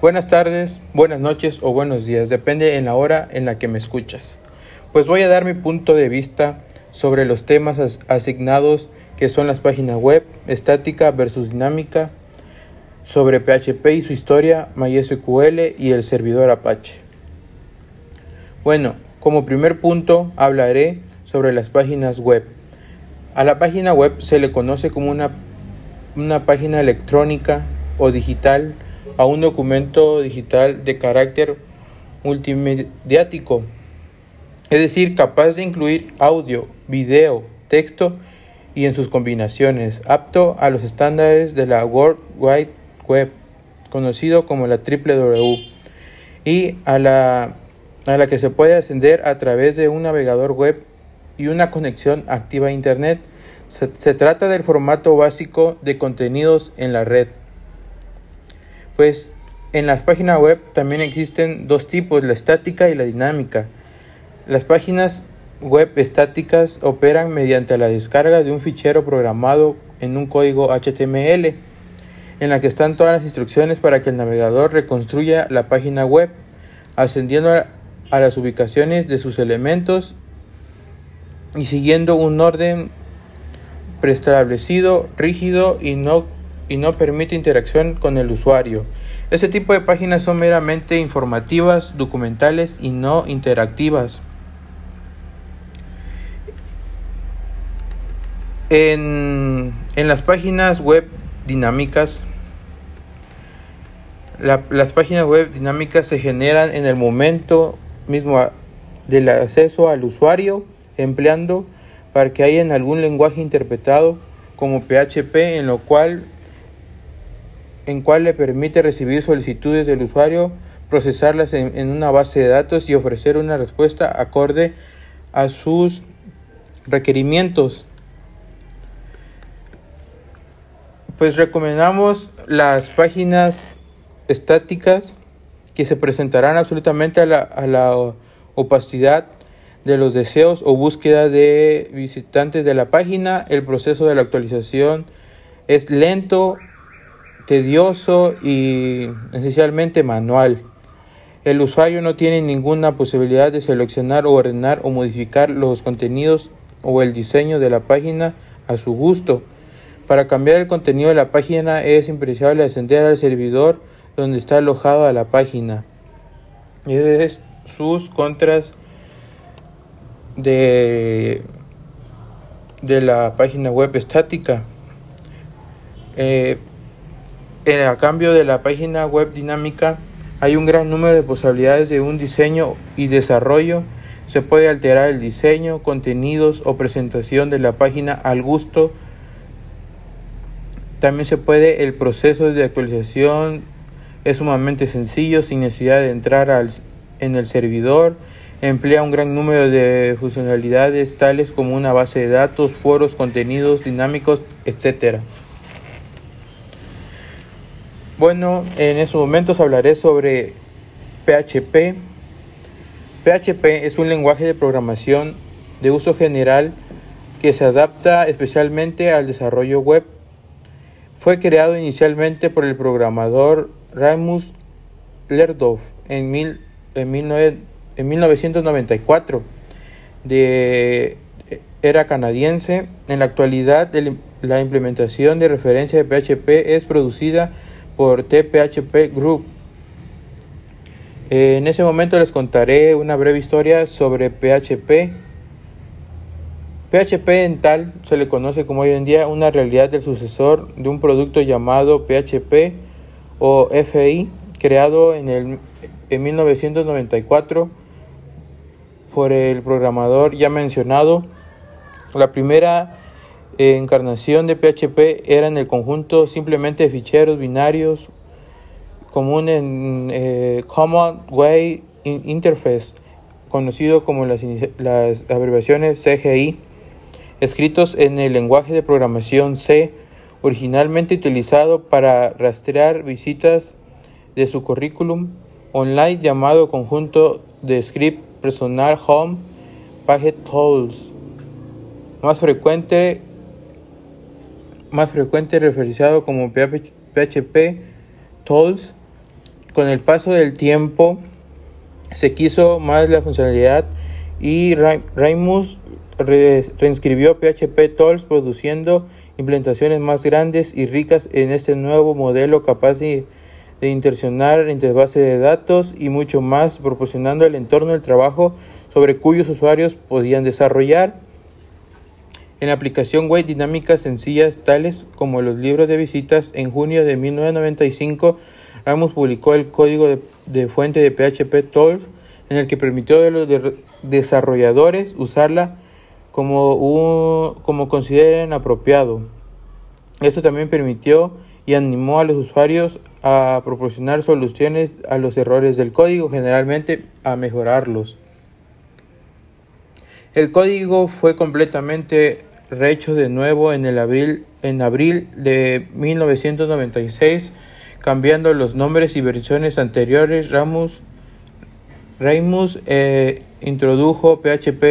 Buenas tardes, buenas noches o buenos días, depende en la hora en la que me escuchas. Pues voy a dar mi punto de vista sobre los temas as asignados que son las páginas web, estática versus dinámica, sobre PHP y su historia, MySQL y el servidor Apache. Bueno, como primer punto hablaré sobre las páginas web. A la página web se le conoce como una, una página electrónica o digital a un documento digital de carácter multimediático, es decir, capaz de incluir audio, video, texto y en sus combinaciones, apto a los estándares de la World Wide Web, conocido como la WWW, y a la, a la que se puede ascender a través de un navegador web y una conexión activa a Internet. Se trata del formato básico de contenidos en la red. Pues en las páginas web también existen dos tipos, la estática y la dinámica. Las páginas web estáticas operan mediante la descarga de un fichero programado en un código HTML, en la que están todas las instrucciones para que el navegador reconstruya la página web, ascendiendo a las ubicaciones de sus elementos y siguiendo un orden preestablecido, rígido y no y no permite interacción con el usuario. Este tipo de páginas son meramente informativas, documentales y no interactivas. En, en las páginas web dinámicas, la, las páginas web dinámicas se generan en el momento mismo del acceso al usuario, empleando para que haya en algún lenguaje interpretado como PHP, en lo cual en cual le permite recibir solicitudes del usuario, procesarlas en, una base de datos y ofrecer una respuesta acorde a sus requerimientos. Pues recomendamos las páginas estáticas que se presentarán absolutamente a la, a la opacidad de los deseos o búsqueda de visitantes de la página. El proceso de la actualización es lento tedioso y esencialmente manual. El usuario no tiene ninguna posibilidad de seleccionar o ordenar o modificar los contenidos o el diseño de la página a su gusto. Para cambiar el contenido de la página es imprescindible ascender al servidor donde está alojada la página. Es sus contras de, de la página web estática. Eh, a cambio de la página web dinámica hay un gran número de posibilidades de un diseño y desarrollo. Se puede alterar el diseño, contenidos o presentación de la página al gusto. También se puede, el proceso de actualización es sumamente sencillo sin necesidad de entrar al, en el servidor. Emplea un gran número de funcionalidades tales como una base de datos, foros, contenidos dinámicos, etc. Bueno, en estos momentos hablaré sobre PHP. PHP es un lenguaje de programación de uso general que se adapta especialmente al desarrollo web. Fue creado inicialmente por el programador Ramus Lerdorf en, mil, en, mil en 1994. De, era canadiense. En la actualidad, la implementación de referencia de PHP es producida por TPHP Group. En ese momento les contaré una breve historia sobre PHP. PHP en tal se le conoce como hoy en día una realidad del sucesor de un producto llamado PHP o FI, creado en, el, en 1994 por el programador ya mencionado. La primera encarnación de PHP era en el conjunto simplemente de ficheros binarios común en eh, Common Way Interface, conocido como las, las abreviaciones CGI, escritos en el lenguaje de programación C, originalmente utilizado para rastrear visitas de su currículum online llamado conjunto de script personal home page tools más frecuente más frecuente referenciado como PHP Tools, Con el paso del tiempo se quiso más la funcionalidad y Raimus reinscribió PHP Tools produciendo implementaciones más grandes y ricas en este nuevo modelo capaz de, de interaccionar entre bases de datos y mucho más, proporcionando el entorno del trabajo sobre cuyos usuarios podían desarrollar. En la aplicación web dinámicas sencillas tales como los libros de visitas, en junio de 1995, Ramos publicó el código de, fuente de PHP Tools en el que permitió a los desarrolladores usarla como, como consideren apropiado. Esto también permitió y animó a los usuarios a proporcionar soluciones a los errores del código, generalmente a mejorarlos. El código fue completamente rehecho de nuevo en, el abril, en abril de 1996, cambiando los nombres y versiones anteriores. Ramus, eh, introdujo PHP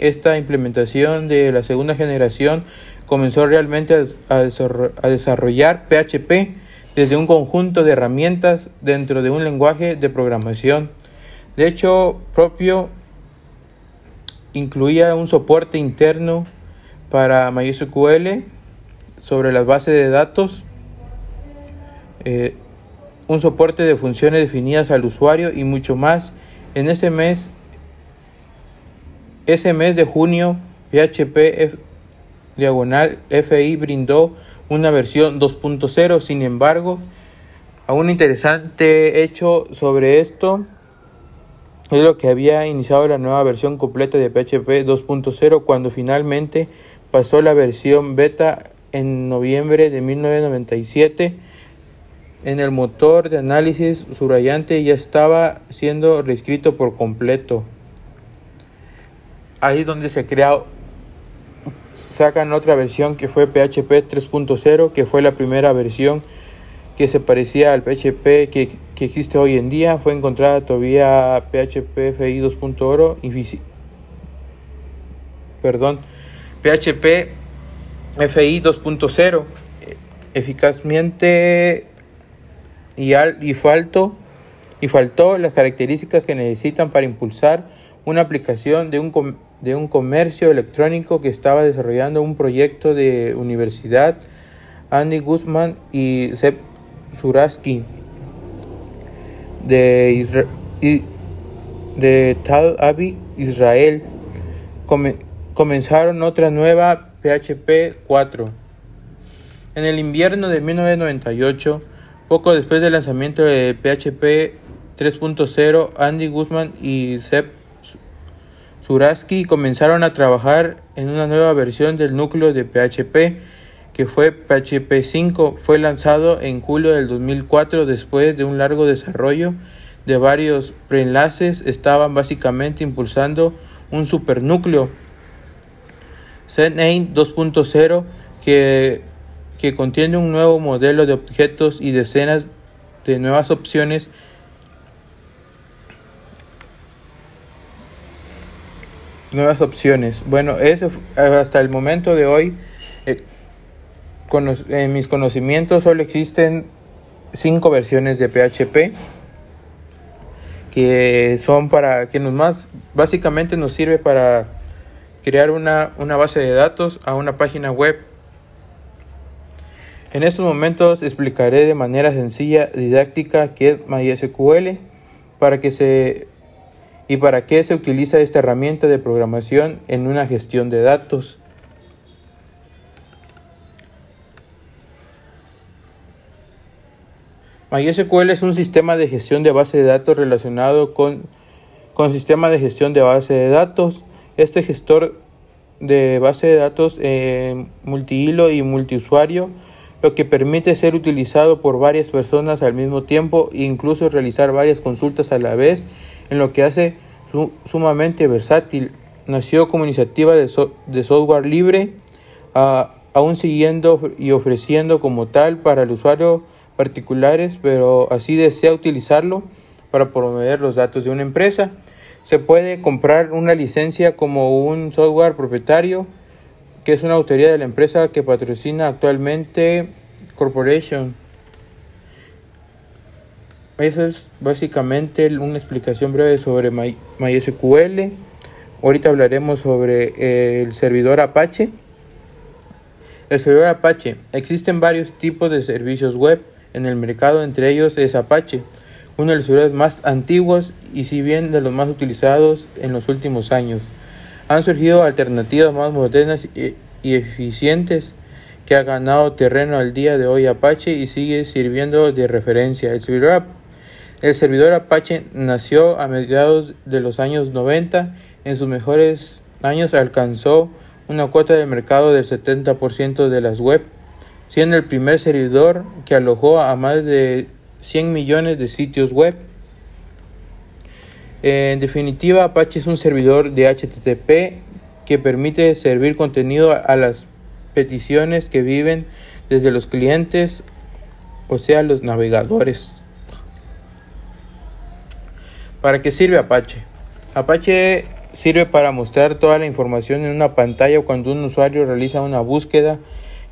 Esta implementación de la segunda generación comenzó realmente a, desarrollar PHP desde un conjunto de herramientas dentro de un lenguaje de programación. De hecho, propio incluía un soporte interno para MySQL sobre las bases de datos, eh, un soporte de funciones definidas al usuario y mucho más. En este mes, ese mes de junio, PHP diagonal FI brindó una versión 2.0. Sin embargo, a un interesante hecho sobre esto es lo que había iniciado la nueva versión completa de PHP 2.0 cuando finalmente pasó la versión beta en noviembre de 1997. En el motor de análisis subrayante ya estaba siendo reescrito por completo. Ahí es donde se crea sacan otra versión que fue PHP 3.0, que fue la primera versión que se parecía al PHP que, existe hoy en día. Fue encontrada todavía PHP FI 2.0, perdón, PHP FI 2.0, eficazmente y, al, y, faltó, y faltó las características que necesitan para impulsar una aplicación de un de un comercio electrónico que estaba desarrollando un proyecto de universidad, Andy Guzman y Seb Suraski de, de Tal Aviv, Israel. Comenzaron otra nueva PHP 4. En el invierno de 1998, poco después del lanzamiento de PHP 3.0, Andy Guzman y Seb Suraski comenzaron a trabajar en una nueva versión del núcleo de PHP que fue PHP 5. Fue lanzado en julio del 2004 después de un largo desarrollo de varios preenlaces. Estaban básicamente impulsando un supernúcleo. ZNAME 2.0 que, que contiene un nuevo modelo de objetos y decenas de nuevas opciones nuevas opciones. Bueno, eso hasta el momento de hoy, eh, en mis conocimientos solo existen cinco versiones de PHP que son para que nos más básicamente nos sirve para crear una, una base de datos a una página web. En estos momentos explicaré de manera sencilla, didáctica, qué es MySQL para que se y para qué se utiliza esta herramienta de programación en una gestión de datos. MySQL es un sistema de gestión de base de datos relacionado con, con sistema de gestión de base de datos. Este gestor de base de datos eh, multihilo y multiusuario, lo que permite ser utilizado por varias personas al mismo tiempo e incluso realizar varias consultas a la vez en lo que hace sumamente versátil. Nació como iniciativa de, software libre, aún siguiendo y ofreciendo como tal para el usuario particulares, pero así desea utilizarlo para promover los datos de una empresa. Se puede comprar una licencia como un software propietario, que es una autoridad de la empresa que patrocina actualmente Corporation. esa es básicamente una explicación breve sobre MySQL. Ahorita hablaremos sobre eh, el servidor Apache. El servidor Apache. Existen varios tipos de servicios web en el mercado, entre ellos es Apache, uno de los servidores más antiguos y si bien de los más utilizados en los últimos años. Han surgido alternativas más modernas y eficientes que ha ganado terreno al día de hoy Apache y sigue sirviendo de referencia. El servidor, el servidor Apache nació a mediados de los años 90. En sus mejores años alcanzó una cuota de mercado del 70% de las web, siendo el primer servidor que alojó a más de 100 millones de sitios web. En definitiva, Apache es un servidor de HTTP que permite servir contenido a las peticiones que viven desde los clientes, o sea, los navegadores. ¿Para qué sirve Apache? Apache sirve para mostrar toda la información en una pantalla cuando un usuario realiza una búsqueda.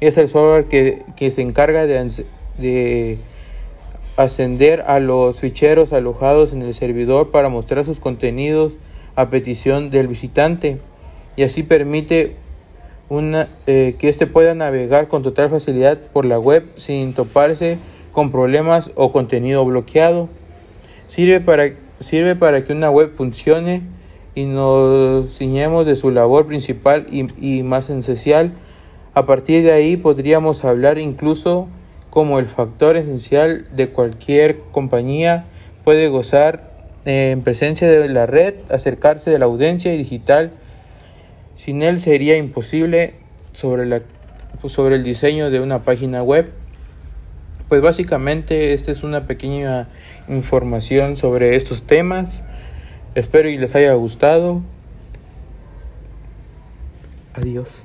Es el software que, se encarga de, de ascender a los ficheros alojados en el servidor para mostrar sus contenidos a petición del visitante y así permite una, eh, que éste pueda navegar con total facilidad por la web sin toparse con problemas o contenido bloqueado. Sirve para, sirve para que una web funcione y nos ciñemos de su labor principal y, y más esencial. A partir de ahí podríamos hablar incluso como el factor esencial de cualquier compañía puede gozar eh, en presencia de la red, acercarse de la audiencia digital sin él sería imposible sobre, la, sobre el diseño de una página web. Pues básicamente esta es una pequeña información sobre estos temas. Espero y les haya gustado. Adiós.